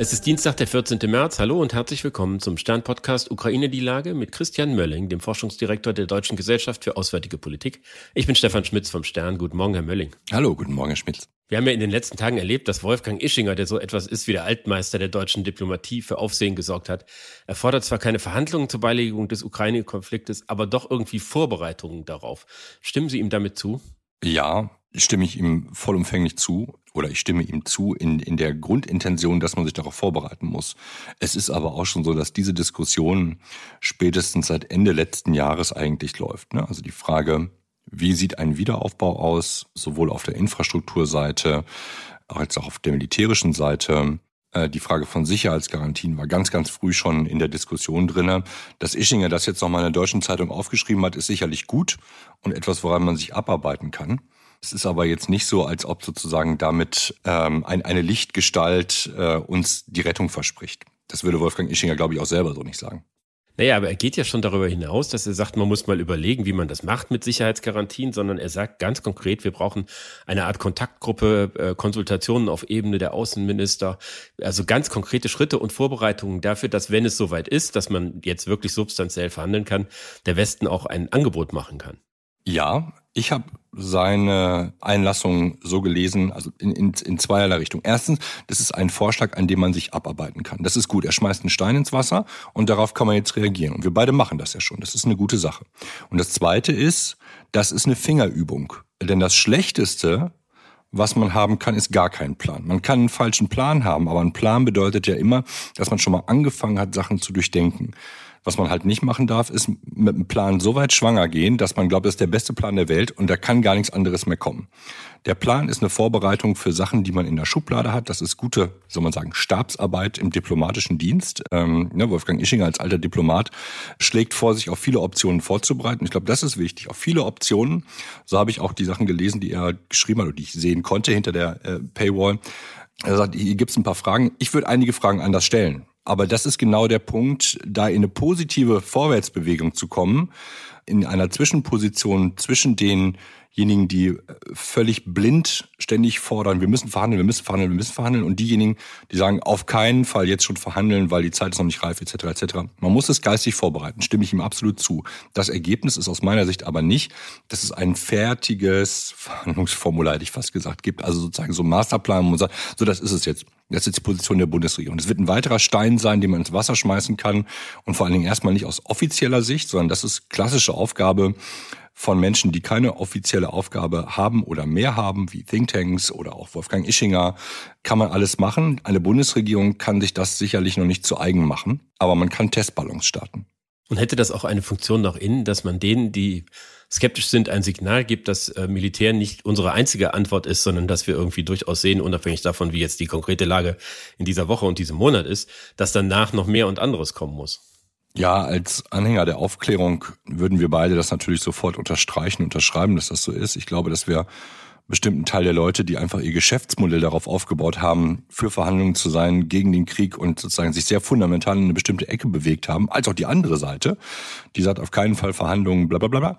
Es ist Dienstag, der 14. März. Hallo und herzlich willkommen zum Stern-Podcast Ukraine die Lage mit Christian Mölling, dem Forschungsdirektor der Deutschen Gesellschaft für Auswärtige Politik. Ich bin Stefan Schmitz vom Stern. Guten Morgen, Herr Mölling. Hallo, guten Morgen, Herr Schmitz. Wir haben ja in den letzten Tagen erlebt, dass Wolfgang Ischinger, der so etwas ist wie der Altmeister der deutschen Diplomatie, für Aufsehen gesorgt hat. Er fordert zwar keine Verhandlungen zur Beilegung des Ukraine-Konfliktes, aber doch irgendwie Vorbereitungen darauf. Stimmen Sie ihm damit zu? Ja, stimme ich ihm vollumfänglich zu oder ich stimme ihm zu in, in der Grundintention, dass man sich darauf vorbereiten muss. Es ist aber auch schon so, dass diese Diskussion spätestens seit Ende letzten Jahres eigentlich läuft. Ne? Also die Frage, wie sieht ein Wiederaufbau aus, sowohl auf der Infrastrukturseite als auch auf der militärischen Seite. Äh, die Frage von Sicherheitsgarantien war ganz, ganz früh schon in der Diskussion drinne. Dass Ischinger das jetzt nochmal in der deutschen Zeitung aufgeschrieben hat, ist sicherlich gut und etwas, woran man sich abarbeiten kann. Es ist aber jetzt nicht so, als ob sozusagen damit ähm, ein, eine Lichtgestalt äh, uns die Rettung verspricht. Das würde Wolfgang Ischinger, glaube ich, auch selber so nicht sagen. Naja, aber er geht ja schon darüber hinaus, dass er sagt, man muss mal überlegen, wie man das macht mit Sicherheitsgarantien, sondern er sagt ganz konkret, wir brauchen eine Art Kontaktgruppe, äh, Konsultationen auf Ebene der Außenminister, also ganz konkrete Schritte und Vorbereitungen dafür, dass wenn es soweit ist, dass man jetzt wirklich substanziell verhandeln kann, der Westen auch ein Angebot machen kann. Ja, ich habe seine Einlassung so gelesen, also in, in, in zweierlei Richtung. Erstens, das ist ein Vorschlag, an dem man sich abarbeiten kann. Das ist gut. Er schmeißt einen Stein ins Wasser und darauf kann man jetzt reagieren. Und wir beide machen das ja schon. Das ist eine gute Sache. Und das Zweite ist, das ist eine Fingerübung. Denn das Schlechteste, was man haben kann, ist gar kein Plan. Man kann einen falschen Plan haben, aber ein Plan bedeutet ja immer, dass man schon mal angefangen hat, Sachen zu durchdenken. Was man halt nicht machen darf, ist mit einem Plan so weit schwanger gehen, dass man glaubt, das ist der beste Plan der Welt und da kann gar nichts anderes mehr kommen. Der Plan ist eine Vorbereitung für Sachen, die man in der Schublade hat. Das ist gute, soll man sagen, Stabsarbeit im diplomatischen Dienst. Ähm, ne, Wolfgang Ischinger als alter Diplomat schlägt vor, sich auf viele Optionen vorzubereiten. Ich glaube, das ist wichtig. Auf viele Optionen. So habe ich auch die Sachen gelesen, die er geschrieben hat oder die ich sehen konnte hinter der äh, Paywall. Er sagt, hier gibt es ein paar Fragen. Ich würde einige Fragen anders stellen. Aber das ist genau der Punkt, da in eine positive Vorwärtsbewegung zu kommen, in einer Zwischenposition zwischen denjenigen, die äh, völlig blind ständig fordern, wir müssen verhandeln, wir müssen verhandeln, wir müssen verhandeln, und diejenigen, die sagen, auf keinen Fall jetzt schon verhandeln, weil die Zeit ist noch nicht reif, etc. etc. Man muss es geistig vorbereiten, stimme ich ihm absolut zu. Das Ergebnis ist aus meiner Sicht aber nicht, dass es ein fertiges Verhandlungsformular, hätte ich fast gesagt, gibt, also sozusagen so ein Masterplan, wo man sagt, so das ist es jetzt. Das ist die Position der Bundesregierung. Das wird ein weiterer Stein sein, den man ins Wasser schmeißen kann und vor allen Dingen erstmal nicht aus offizieller Sicht, sondern das ist klassische Aufgabe von Menschen, die keine offizielle Aufgabe haben oder mehr haben, wie Thinktanks oder auch Wolfgang Ischinger, kann man alles machen. Eine Bundesregierung kann sich das sicherlich noch nicht zu eigen machen, aber man kann Testballons starten. Und hätte das auch eine Funktion nach innen, dass man denen, die skeptisch sind, ein Signal gibt, dass äh, Militär nicht unsere einzige Antwort ist, sondern dass wir irgendwie durchaus sehen, unabhängig davon, wie jetzt die konkrete Lage in dieser Woche und diesem Monat ist, dass danach noch mehr und anderes kommen muss. Ja, als Anhänger der Aufklärung würden wir beide das natürlich sofort unterstreichen, unterschreiben, dass das so ist. Ich glaube, dass wir bestimmten Teil der Leute, die einfach ihr Geschäftsmodell darauf aufgebaut haben, für Verhandlungen zu sein, gegen den Krieg und sozusagen sich sehr fundamental in eine bestimmte Ecke bewegt haben, als auch die andere Seite, die sagt auf keinen Fall Verhandlungen, bla bla bla bla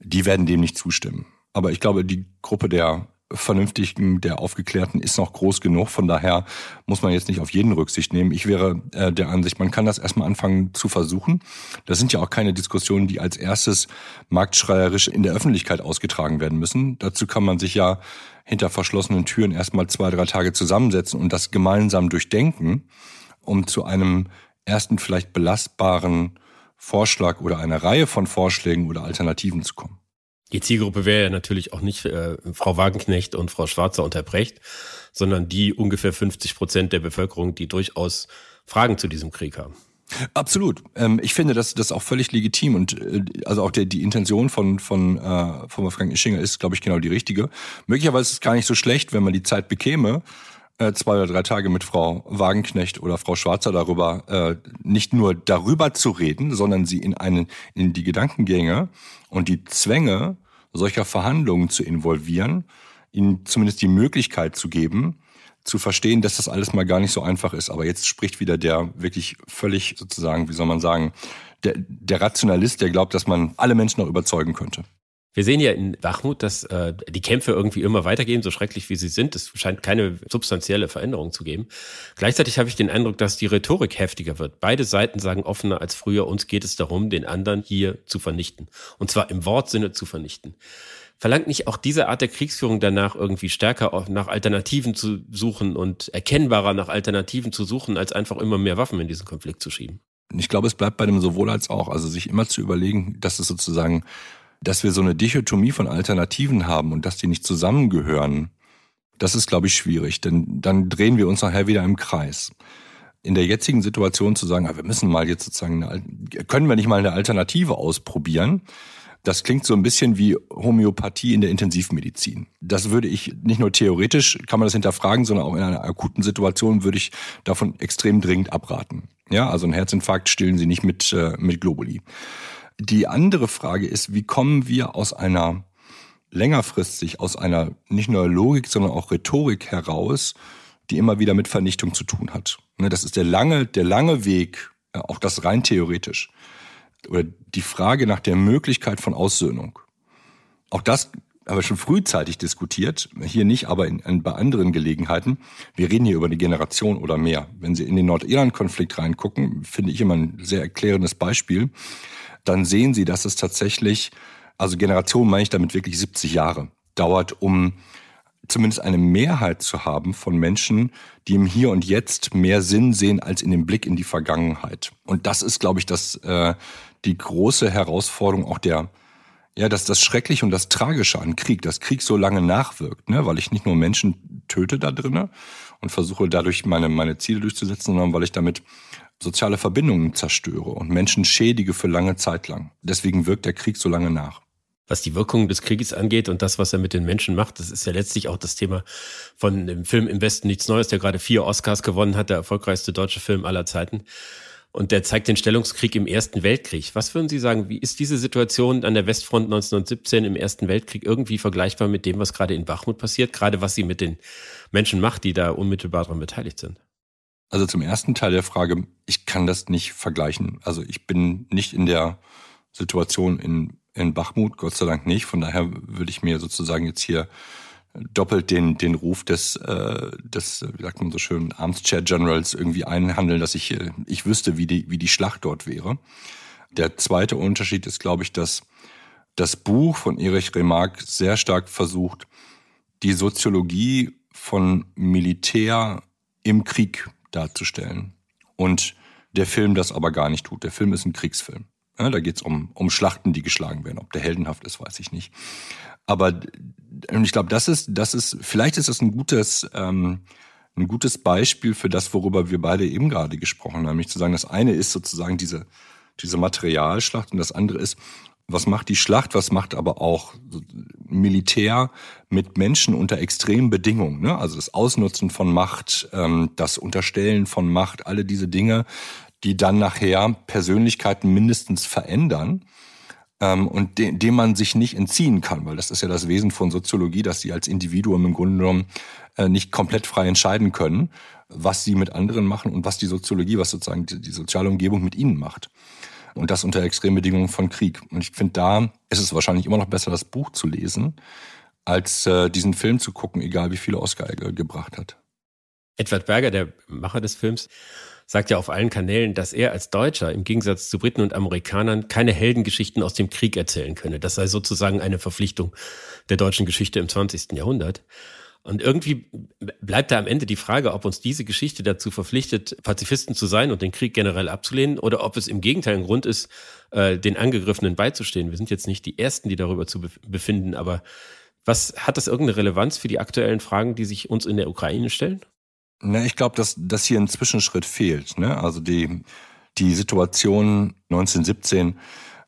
die werden dem nicht zustimmen. Aber ich glaube, die Gruppe der Vernünftigen, der Aufgeklärten ist noch groß genug. Von daher muss man jetzt nicht auf jeden Rücksicht nehmen. Ich wäre äh, der Ansicht, man kann das erstmal anfangen zu versuchen. Das sind ja auch keine Diskussionen, die als erstes marktschreierisch in der Öffentlichkeit ausgetragen werden müssen. Dazu kann man sich ja hinter verschlossenen Türen erstmal zwei, drei Tage zusammensetzen und das gemeinsam durchdenken, um zu einem ersten vielleicht belastbaren Vorschlag oder einer Reihe von Vorschlägen oder Alternativen zu kommen. Die Zielgruppe wäre ja natürlich auch nicht äh, Frau Wagenknecht und Frau Schwarzer unterbrecht, sondern die ungefähr 50 Prozent der Bevölkerung, die durchaus Fragen zu diesem Krieg haben. Absolut. Ähm, ich finde das, das auch völlig legitim und äh, also auch der, die Intention von, von, äh, von Wolfgang Ischinger ist, glaube ich, genau die richtige. Möglicherweise ist es gar nicht so schlecht, wenn man die Zeit bekäme, äh, zwei oder drei Tage mit Frau Wagenknecht oder Frau Schwarzer darüber, äh, nicht nur darüber zu reden, sondern sie in einen, in die Gedankengänge und die Zwänge solcher Verhandlungen zu involvieren, ihnen zumindest die Möglichkeit zu geben, zu verstehen, dass das alles mal gar nicht so einfach ist. Aber jetzt spricht wieder der wirklich völlig sozusagen, wie soll man sagen, der, der Rationalist, der glaubt, dass man alle Menschen noch überzeugen könnte. Wir sehen ja in Bachmut, dass äh, die Kämpfe irgendwie immer weitergehen, so schrecklich wie sie sind. Es scheint keine substanzielle Veränderung zu geben. Gleichzeitig habe ich den Eindruck, dass die Rhetorik heftiger wird. Beide Seiten sagen offener als früher, uns geht es darum, den anderen hier zu vernichten. Und zwar im Wortsinne zu vernichten. Verlangt nicht auch diese Art der Kriegsführung danach irgendwie stärker nach Alternativen zu suchen und erkennbarer nach Alternativen zu suchen, als einfach immer mehr Waffen in diesen Konflikt zu schieben? Ich glaube, es bleibt bei dem sowohl als auch. Also sich immer zu überlegen, dass es sozusagen dass wir so eine Dichotomie von Alternativen haben und dass die nicht zusammengehören, das ist, glaube ich, schwierig, denn dann drehen wir uns nachher wieder im Kreis. In der jetzigen Situation zu sagen, ah, wir müssen mal jetzt sozusagen, eine, können wir nicht mal eine Alternative ausprobieren, das klingt so ein bisschen wie Homöopathie in der Intensivmedizin. Das würde ich nicht nur theoretisch, kann man das hinterfragen, sondern auch in einer akuten Situation würde ich davon extrem dringend abraten. Ja, also ein Herzinfarkt stillen Sie nicht mit, äh, mit Globuli. Die andere Frage ist, wie kommen wir aus einer längerfristig, aus einer nicht nur Logik, sondern auch Rhetorik heraus, die immer wieder mit Vernichtung zu tun hat. Ne, das ist der lange, der lange Weg, auch das rein theoretisch. Oder die Frage nach der Möglichkeit von Aussöhnung. Auch das haben wir schon frühzeitig diskutiert, hier nicht, aber in, in, bei anderen Gelegenheiten. Wir reden hier über eine Generation oder mehr. Wenn Sie in den Nordirland-Konflikt reingucken, finde ich immer ein sehr erklärendes Beispiel dann sehen Sie, dass es tatsächlich, also Generation meine ich damit wirklich 70 Jahre, dauert, um zumindest eine Mehrheit zu haben von Menschen, die im Hier und Jetzt mehr Sinn sehen als in dem Blick in die Vergangenheit. Und das ist, glaube ich, das, äh, die große Herausforderung auch der, ja, dass das Schreckliche und das Tragische an Krieg, dass Krieg so lange nachwirkt, ne? weil ich nicht nur Menschen töte da drinnen und versuche dadurch meine, meine Ziele durchzusetzen, sondern weil ich damit soziale Verbindungen zerstöre und Menschen schädige für lange Zeit lang. Deswegen wirkt der Krieg so lange nach. Was die Wirkung des Krieges angeht und das, was er mit den Menschen macht, das ist ja letztlich auch das Thema von dem Film Im Westen nichts Neues, der gerade vier Oscars gewonnen hat, der erfolgreichste deutsche Film aller Zeiten. Und der zeigt den Stellungskrieg im Ersten Weltkrieg. Was würden Sie sagen, wie ist diese Situation an der Westfront 1917 im Ersten Weltkrieg irgendwie vergleichbar mit dem, was gerade in Bachmut passiert, gerade was sie mit den Menschen macht, die da unmittelbar daran beteiligt sind? Also zum ersten Teil der Frage, ich kann das nicht vergleichen. Also ich bin nicht in der Situation in, in Bachmut, Gott sei Dank nicht. Von daher würde ich mir sozusagen jetzt hier doppelt den, den Ruf des, äh, des, wie sagt man so schön, Armschair Generals irgendwie einhandeln, dass ich, äh, ich wüsste, wie die, wie die Schlacht dort wäre. Der zweite Unterschied ist, glaube ich, dass das Buch von Erich Remarque sehr stark versucht, die Soziologie von Militär im Krieg darzustellen. Und der Film das aber gar nicht tut. Der Film ist ein Kriegsfilm. Ja, da geht's um, um Schlachten, die geschlagen werden. Ob der heldenhaft ist, weiß ich nicht. Aber ich glaube, das ist, das ist, vielleicht ist das ein gutes, ähm, ein gutes Beispiel für das, worüber wir beide eben gerade gesprochen haben. Nämlich zu sagen, das eine ist sozusagen diese, diese Materialschlacht und das andere ist, was macht die Schlacht, was macht aber auch Militär mit Menschen unter extremen Bedingungen. Ne? Also das Ausnutzen von Macht, ähm, das Unterstellen von Macht, alle diese Dinge, die dann nachher Persönlichkeiten mindestens verändern ähm, und de dem man sich nicht entziehen kann, weil das ist ja das Wesen von Soziologie, dass sie als Individuum im Grunde genommen äh, nicht komplett frei entscheiden können, was sie mit anderen machen und was die Soziologie, was sozusagen die, die soziale Umgebung mit ihnen macht. Und das unter Extrembedingungen von Krieg. Und ich finde, da ist es wahrscheinlich immer noch besser, das Buch zu lesen, als äh, diesen Film zu gucken, egal wie viele Oscar er gebracht hat. Edward Berger, der Macher des Films, sagt ja auf allen Kanälen, dass er als Deutscher im Gegensatz zu Briten und Amerikanern keine Heldengeschichten aus dem Krieg erzählen könne. Das sei sozusagen eine Verpflichtung der deutschen Geschichte im 20. Jahrhundert. Und irgendwie bleibt da am Ende die Frage, ob uns diese Geschichte dazu verpflichtet, Pazifisten zu sein und den Krieg generell abzulehnen oder ob es im Gegenteil ein Grund ist, äh, den Angegriffenen beizustehen. Wir sind jetzt nicht die Ersten, die darüber zu befinden, aber was hat das irgendeine Relevanz für die aktuellen Fragen, die sich uns in der Ukraine stellen? Na, ich glaube, dass, dass hier ein Zwischenschritt fehlt. Ne? Also die, die Situation 1917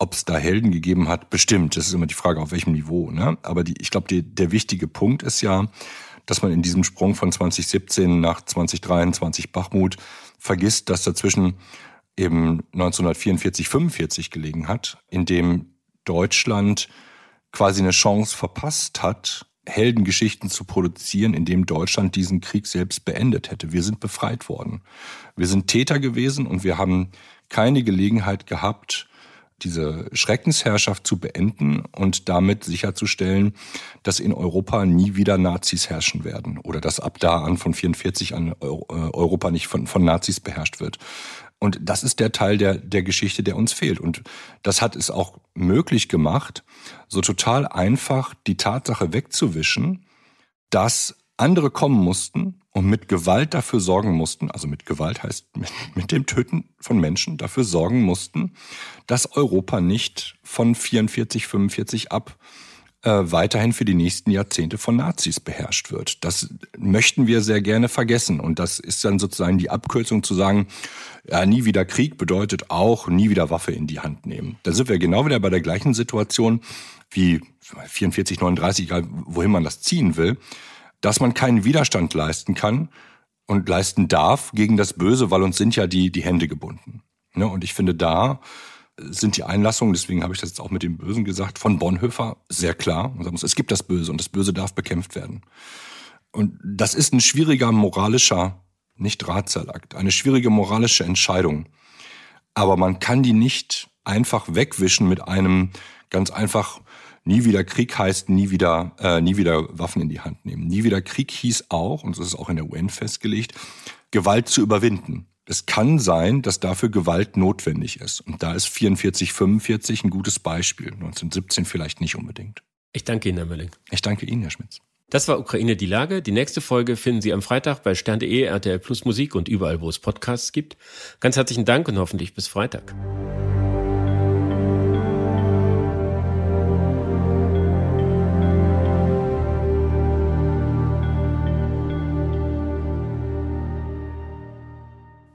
ob es da Helden gegeben hat, bestimmt. Das ist immer die Frage, auf welchem Niveau. Ne? Aber die, ich glaube, der wichtige Punkt ist ja, dass man in diesem Sprung von 2017 nach 2023 Bachmut vergisst, dass dazwischen eben 1944, 45 gelegen hat, in dem Deutschland quasi eine Chance verpasst hat, Heldengeschichten zu produzieren, in dem Deutschland diesen Krieg selbst beendet hätte. Wir sind befreit worden. Wir sind Täter gewesen und wir haben keine Gelegenheit gehabt, diese Schreckensherrschaft zu beenden und damit sicherzustellen, dass in Europa nie wieder Nazis herrschen werden oder dass ab da an von 44 an äh, Europa nicht von, von Nazis beherrscht wird. Und das ist der Teil der, der Geschichte, der uns fehlt. Und das hat es auch möglich gemacht, so total einfach die Tatsache wegzuwischen, dass andere kommen mussten und mit Gewalt dafür sorgen mussten, also mit Gewalt heißt mit, mit, dem Töten von Menschen dafür sorgen mussten, dass Europa nicht von 44, 45 ab äh, weiterhin für die nächsten Jahrzehnte von Nazis beherrscht wird. Das möchten wir sehr gerne vergessen. Und das ist dann sozusagen die Abkürzung zu sagen, ja, nie wieder Krieg bedeutet auch nie wieder Waffe in die Hand nehmen. Da sind wir genau wieder bei der gleichen Situation wie 44, 39, egal wohin man das ziehen will dass man keinen Widerstand leisten kann und leisten darf gegen das Böse, weil uns sind ja die, die Hände gebunden. Ne? Und ich finde, da sind die Einlassungen, deswegen habe ich das jetzt auch mit dem Bösen gesagt, von Bonhoeffer sehr klar. Es gibt das Böse und das Böse darf bekämpft werden. Und das ist ein schwieriger moralischer, nicht Drahtseilakt, eine schwierige moralische Entscheidung. Aber man kann die nicht einfach wegwischen mit einem ganz einfach Nie wieder Krieg heißt nie wieder, äh, nie wieder Waffen in die Hand nehmen. Nie wieder Krieg hieß auch, und das ist auch in der UN festgelegt, Gewalt zu überwinden. Es kann sein, dass dafür Gewalt notwendig ist. Und da ist 44, 45 ein gutes Beispiel. 1917 vielleicht nicht unbedingt. Ich danke Ihnen, Herr Mölling. Ich danke Ihnen, Herr Schmitz. Das war Ukraine die Lage. Die nächste Folge finden Sie am Freitag bei stern.de, RTL Plus Musik und überall, wo es Podcasts gibt. Ganz herzlichen Dank und hoffentlich bis Freitag.